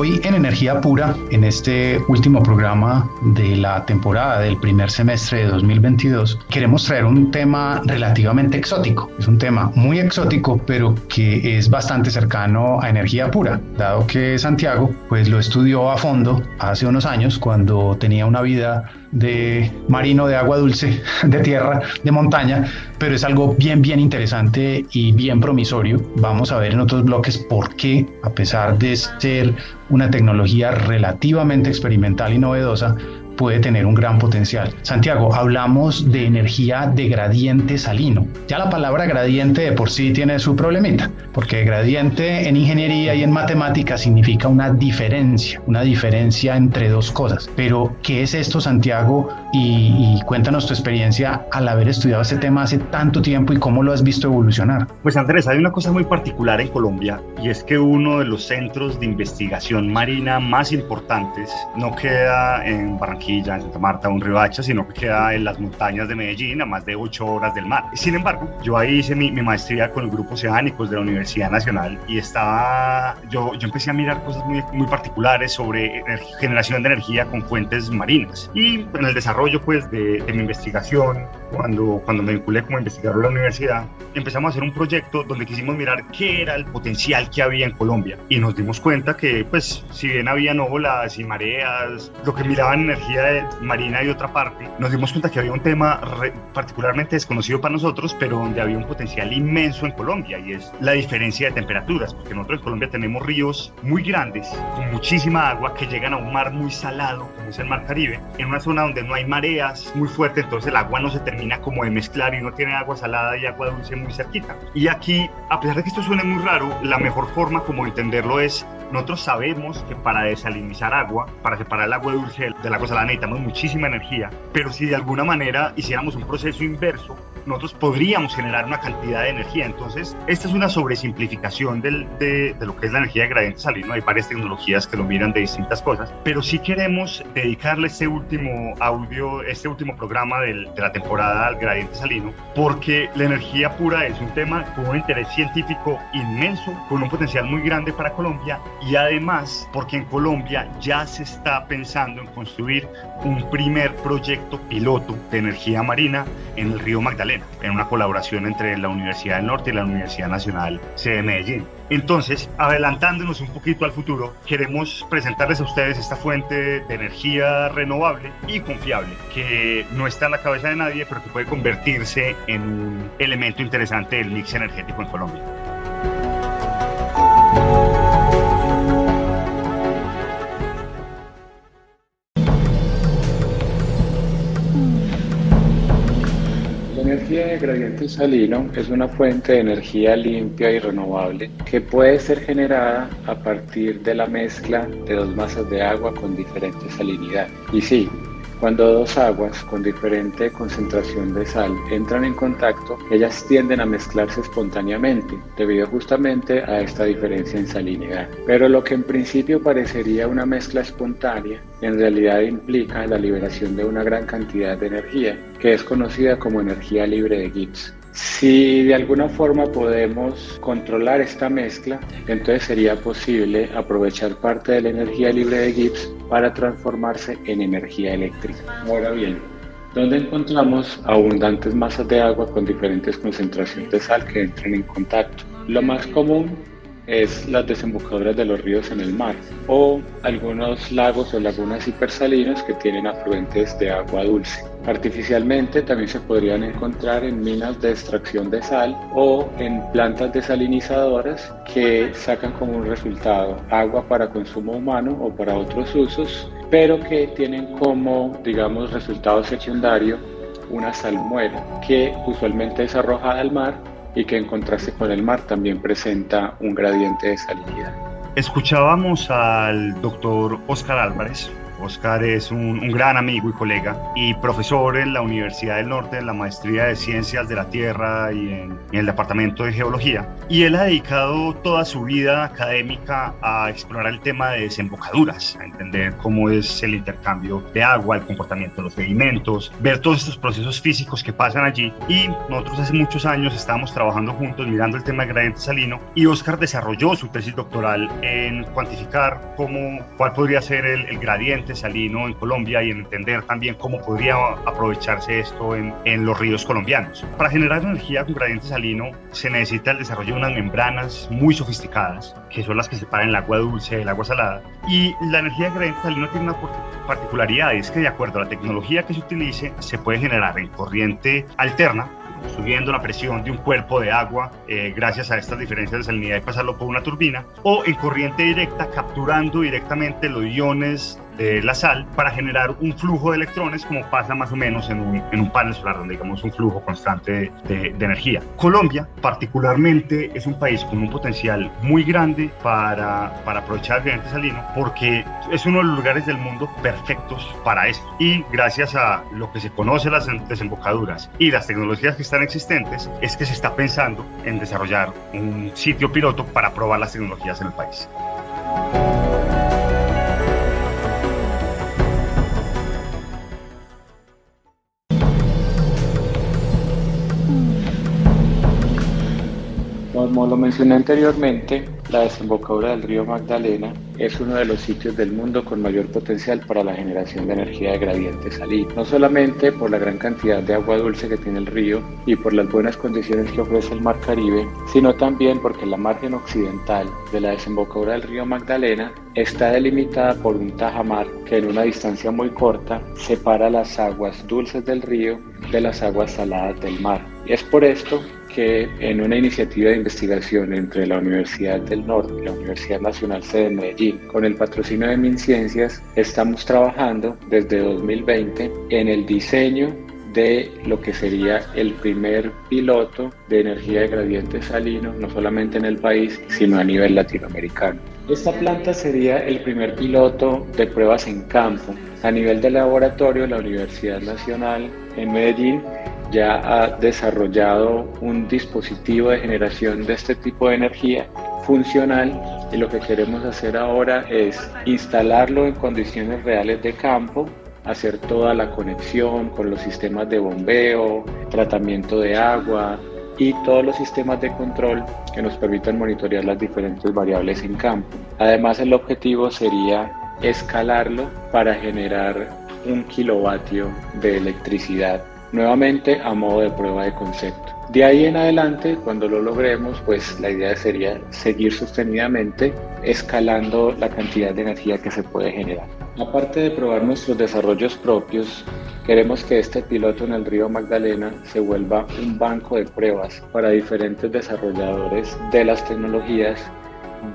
Hoy en Energía Pura, en este último programa de la temporada del primer semestre de 2022, queremos traer un tema relativamente exótico. Es un tema muy exótico, pero que es bastante cercano a Energía Pura, dado que Santiago pues lo estudió a fondo hace unos años cuando tenía una vida de marino de agua dulce, de tierra, de montaña, pero es algo bien, bien interesante y bien promisorio. Vamos a ver en otros bloques por qué, a pesar de ser una tecnología relativamente experimental y novedosa, puede tener un gran potencial. Santiago, hablamos de energía de gradiente salino. Ya la palabra gradiente de por sí tiene su problemita, porque gradiente en ingeniería y en matemática significa una diferencia, una diferencia entre dos cosas. Pero, ¿qué es esto, Santiago? Y, cuéntanos tu experiencia al haber estudiado este tema hace tanto tiempo y cómo lo has visto evolucionar. Pues Andrés, hay una cosa muy particular en Colombia y es que uno de los centros de investigación marina más importantes no queda en Barranquilla en Santa Marta, un Ribacha, sino que queda en las montañas de Medellín a más de 8 horas del mar. Sin embargo, yo ahí hice mi, maestría con el grupo oceánicos de la Universidad Nacional y estaba, yo, yo empecé a mirar cosas muy, muy particulares sobre generación de energía con fuentes marinas. Y en el desarrollo pues de, de mi investigación, cuando, cuando me vinculé como investigador de la universidad, empezamos a hacer un proyecto donde quisimos mirar qué era el potencial que había en Colombia y nos dimos cuenta que pues si bien había olas y mareas, lo que miraban energía de marina y otra parte, nos dimos cuenta que había un tema particularmente desconocido para nosotros, pero donde había un potencial inmenso en Colombia y es la diferencia de temperaturas, porque nosotros en Colombia tenemos ríos muy grandes, con muchísima agua, que llegan a un mar muy salado, como es el mar Caribe, en una zona donde no hay mareas muy fuertes, entonces el agua no se termina como de mezclar y no tiene agua salada y agua dulce muy cerquita. Y aquí, a pesar de que esto suene muy raro, la mejor forma como entenderlo es nosotros sabemos que para desalinizar agua, para separar el agua dulce del agua salada necesitamos muchísima energía, pero si de alguna manera hiciéramos un proceso inverso, nosotros podríamos generar una cantidad de energía. Entonces, esta es una sobresimplificación del, de, de, lo que es la energía de gradiente salino. Hay varias tecnologías que lo miran de distintas cosas, pero sí queremos dedicarle este último audio, este último programa del, de la temporada al gradiente salino, porque la energía pura es un tema con un interés científico inmenso, con un potencial muy grande para Colombia y además porque en Colombia ya se está pensando en construir un primer proyecto piloto de energía marina en el río Magdalena, en una colaboración entre la Universidad del Norte y la Universidad Nacional de Medellín. Entonces, adelantándonos un poquito al futuro, queremos presentarles a ustedes esta fuente de energía renovable y confiable, que no está en la cabeza de nadie, pero que puede convertirse en un elemento interesante del mix energético en Colombia. De gradiente salino es una fuente de energía limpia y renovable que puede ser generada a partir de la mezcla de dos masas de agua con diferente salinidad. Y sí, cuando dos aguas con diferente concentración de sal entran en contacto, ellas tienden a mezclarse espontáneamente, debido justamente a esta diferencia en salinidad. Pero lo que en principio parecería una mezcla espontánea, en realidad implica la liberación de una gran cantidad de energía, que es conocida como energía libre de Gibbs. Si de alguna forma podemos controlar esta mezcla, entonces sería posible aprovechar parte de la energía libre de Gibbs para transformarse en energía eléctrica. Ahora bien, ¿dónde encontramos abundantes masas de agua con diferentes concentraciones de sal que entran en contacto? Lo más común es las desembocaduras de los ríos en el mar o algunos lagos o lagunas hipersalinas que tienen afluentes de agua dulce. Artificialmente también se podrían encontrar en minas de extracción de sal o en plantas desalinizadoras que sacan como resultado agua para consumo humano o para otros usos, pero que tienen como, digamos, resultado secundario una salmuera que usualmente es arrojada al mar y que en contraste con el mar también presenta un gradiente de salinidad. Escuchábamos al doctor Oscar Álvarez, Oscar es un, gran amigo y colega y profesor en la Universidad del Norte en la maestría de Ciencias de la Tierra y en, el Departamento de Geología. Y él ha dedicado toda su vida académica a explorar el tema de desembocaduras, a entender cómo es el intercambio de agua, el comportamiento de los sedimentos, ver todos estos procesos físicos que pasan allí. Y nosotros hace muchos años estábamos trabajando juntos mirando el tema del gradiente salino y Oscar desarrolló su tesis doctoral en cuantificar cómo, cuál podría ser el, el gradiente salino en Colombia y en entender también cómo podría aprovecharse esto en, en los ríos colombianos. Para generar energía con gradiente salino se necesita el desarrollo de unas membranas muy sofisticadas, que son las que separan el agua dulce del agua salada. Y la energía de gradiente salino tiene una particularidad, es que de acuerdo a la tecnología que se utilice, se puede generar en corriente alterna, subiendo la presión de un cuerpo de agua eh, gracias a estas diferencias de salinidad y pasarlo por una turbina, o en corriente directa capturando directamente los iones de la sal para generar un flujo de electrones como pasa más o menos en un, en un panel solar donde digamos un flujo constante de, de, energía. Colombia particularmente es un país con un potencial muy grande para, para aprovechar el gradiente salino porque es uno de los lugares del mundo perfectos para esto y gracias a lo que se conoce las desembocaduras y las tecnologías que están existentes es que se está pensando en desarrollar un sitio piloto para probar las tecnologías en el país. Como lo mencioné anteriormente, la desembocadura del río Magdalena es uno de los sitios del mundo con mayor potencial para la generación de energía de gradiente salino, no solamente por la gran cantidad de agua dulce que tiene el río y por las buenas condiciones que ofrece el Mar Caribe, sino también porque la margen occidental de la desembocadura del río Magdalena está delimitada por un tajamar que en una distancia muy corta separa las aguas dulces del río de las aguas saladas del mar. Es por esto que en una iniciativa de investigación entre la Universidad del Norte y la Universidad Nacional C de Medellín, con el patrocinio de MinCiencias, estamos trabajando desde 2020 en el diseño de lo que sería el primer piloto de energía de gradiente salino, no solamente en el país, sino a nivel latinoamericano. Esta planta sería el primer piloto de pruebas en campo. A nivel de laboratorio, la Universidad Nacional en Medellín ya ha desarrollado un dispositivo de generación de este tipo de energía funcional y lo que queremos hacer ahora es instalarlo en condiciones reales de campo, hacer toda la conexión con los sistemas de bombeo, tratamiento de agua y todos los sistemas de control que nos permitan monitorear las diferentes variables en campo. Además el objetivo sería escalarlo para generar un kilovatio de electricidad nuevamente a modo de prueba de concepto. De ahí en adelante, cuando lo logremos, pues la idea sería seguir sostenidamente escalando la cantidad de energía que se puede generar. Aparte de probar nuestros desarrollos propios, queremos que este piloto en el río Magdalena se vuelva un banco de pruebas para diferentes desarrolladores de las tecnologías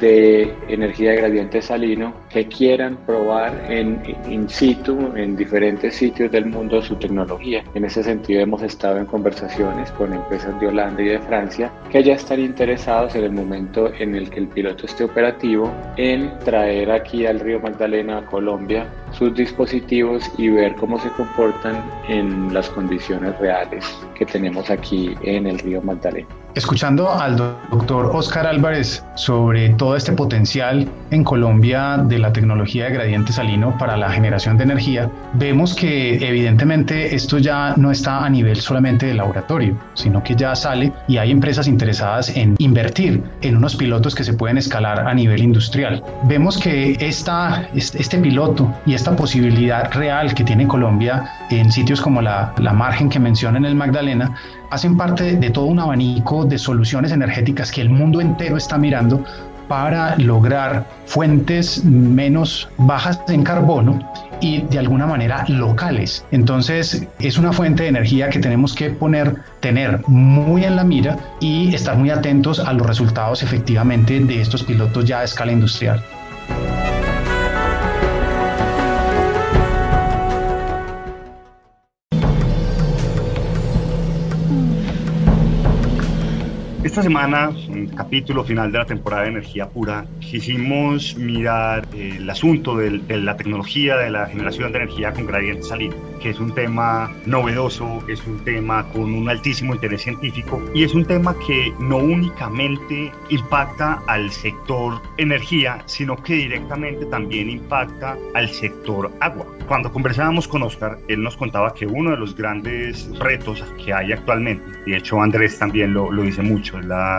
de energía de gradiente salino que quieran probar en in situ en diferentes sitios del mundo su tecnología. En ese sentido hemos estado en conversaciones con empresas de Holanda y de Francia que ya están interesados en el momento en el que el piloto esté operativo en traer aquí al río Magdalena a Colombia sus dispositivos y ver cómo se comportan en las condiciones reales que tenemos aquí en el río Magdalena. Escuchando al doctor Oscar Álvarez sobre todo este potencial en Colombia de la tecnología de gradiente salino para la generación de energía, vemos que evidentemente esto ya no está a nivel solamente de laboratorio, sino que ya sale y hay empresas interesadas en invertir en unos pilotos que se pueden escalar a nivel industrial. Vemos que esta, este piloto y esta posibilidad real que tiene Colombia en sitios como la, la margen que menciona en el Magdalena hacen parte de todo un abanico de soluciones energéticas que el mundo entero está mirando para lograr fuentes menos bajas en carbono y de alguna manera locales. Entonces es una fuente de energía que tenemos que poner, tener muy en la mira y estar muy atentos a los resultados efectivamente de estos pilotos ya a escala industrial. Esta semana, en el capítulo final de la temporada de Energía Pura, quisimos mirar eh, el asunto de, la tecnología de la generación de energía con gradiente salino, que es un tema novedoso, es un tema con un altísimo interés científico y es un tema que no únicamente impacta al sector energía, sino que directamente también impacta al sector agua. Cuando conversábamos con Oscar, él nos contaba que uno de los grandes retos que hay actualmente, y de hecho Andrés también lo, lo dice mucho,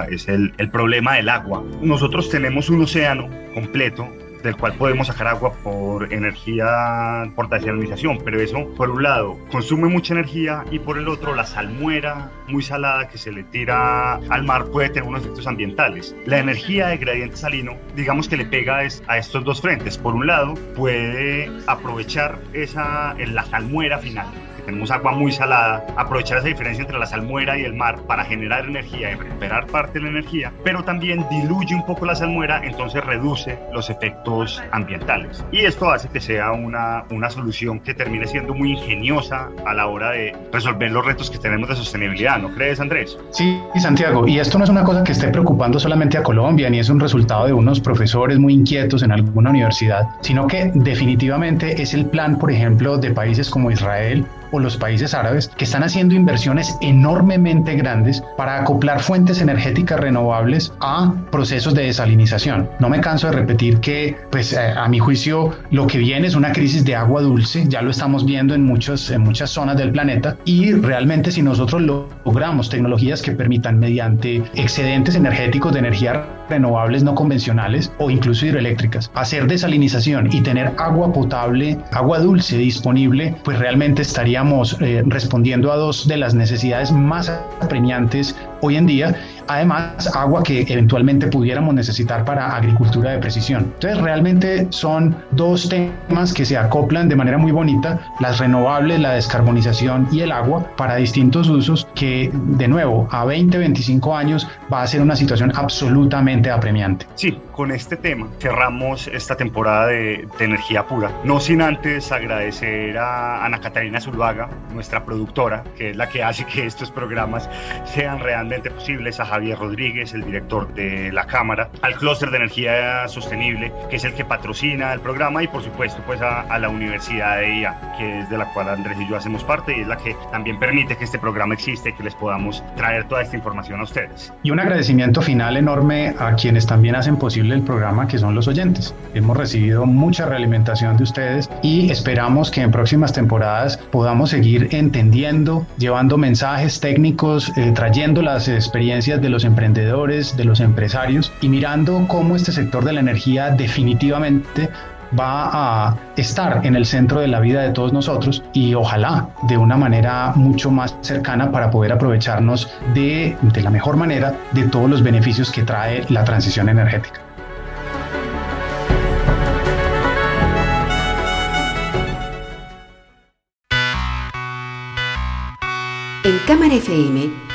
es, el, el problema del agua. Nosotros tenemos un océano completo del cual podemos sacar agua por energía, por desalinización, pero eso, por un lado, consume mucha energía y por el otro, la salmuera muy salada que se le tira al mar puede tener unos efectos ambientales. La energía de gradiente salino, digamos que le pega a estos dos frentes. Por un lado, puede aprovechar esa, la salmuera final tenemos agua muy salada, aprovechar esa diferencia entre la salmuera y el mar para generar energía y recuperar parte de la energía, pero también diluye un poco la salmuera, entonces reduce los efectos ambientales. Y esto hace que sea una, una solución que termine siendo muy ingeniosa a la hora de resolver los retos que tenemos de sostenibilidad, ¿no crees, Andrés? Sí, Santiago, y esto no es una cosa que esté preocupando solamente a Colombia, ni es un resultado de unos profesores muy inquietos en alguna universidad, sino que definitivamente es el plan, por ejemplo, de países como Israel o los países árabes que están haciendo inversiones enormemente grandes para acoplar fuentes energéticas renovables a procesos de desalinización. No me canso de repetir que, pues eh, a mi juicio, lo que viene es una crisis de agua dulce, ya lo estamos viendo en, muchos, en muchas zonas del planeta y realmente si nosotros logramos tecnologías que permitan mediante excedentes energéticos de energía renovables no convencionales o incluso hidroeléctricas, hacer desalinización y tener agua potable, agua dulce disponible, pues realmente estaríamos eh, respondiendo a dos de las necesidades más apremiantes hoy en día además agua que eventualmente pudiéramos necesitar para agricultura de precisión. Entonces realmente son dos temas que se acoplan de manera muy bonita, las renovables, la descarbonización y el agua para distintos usos que de nuevo a 20, 25 años va a ser una situación absolutamente apremiante. Sí, con este tema cerramos esta temporada de, energía pura, no sin antes agradecer a Ana Catalina Zuluaga, nuestra productora, que es la que hace que estos programas sean realmente posibles, a Javier Rodríguez, el director de la Cámara, al Clúster de Energía Sostenible, que es el que patrocina el programa, y por supuesto pues a, la Universidad de IA, que es de la cual Andrés y yo hacemos parte y es la que también permite que este programa existe que les podamos traer toda esta información a ustedes. Y un agradecimiento final enorme a quienes también hacen posible el programa, que son los oyentes. Hemos recibido mucha realimentación de ustedes y esperamos que en próximas temporadas podamos seguir entendiendo, llevando mensajes técnicos, eh, trayendo las experiencias de los emprendedores, de los empresarios y mirando cómo este sector de la energía definitivamente va a estar en el centro de la vida de todos nosotros y ojalá de una manera mucho más cercana para poder aprovecharnos de, de la mejor manera de todos los beneficios que trae la transición energética. En Cámara FM,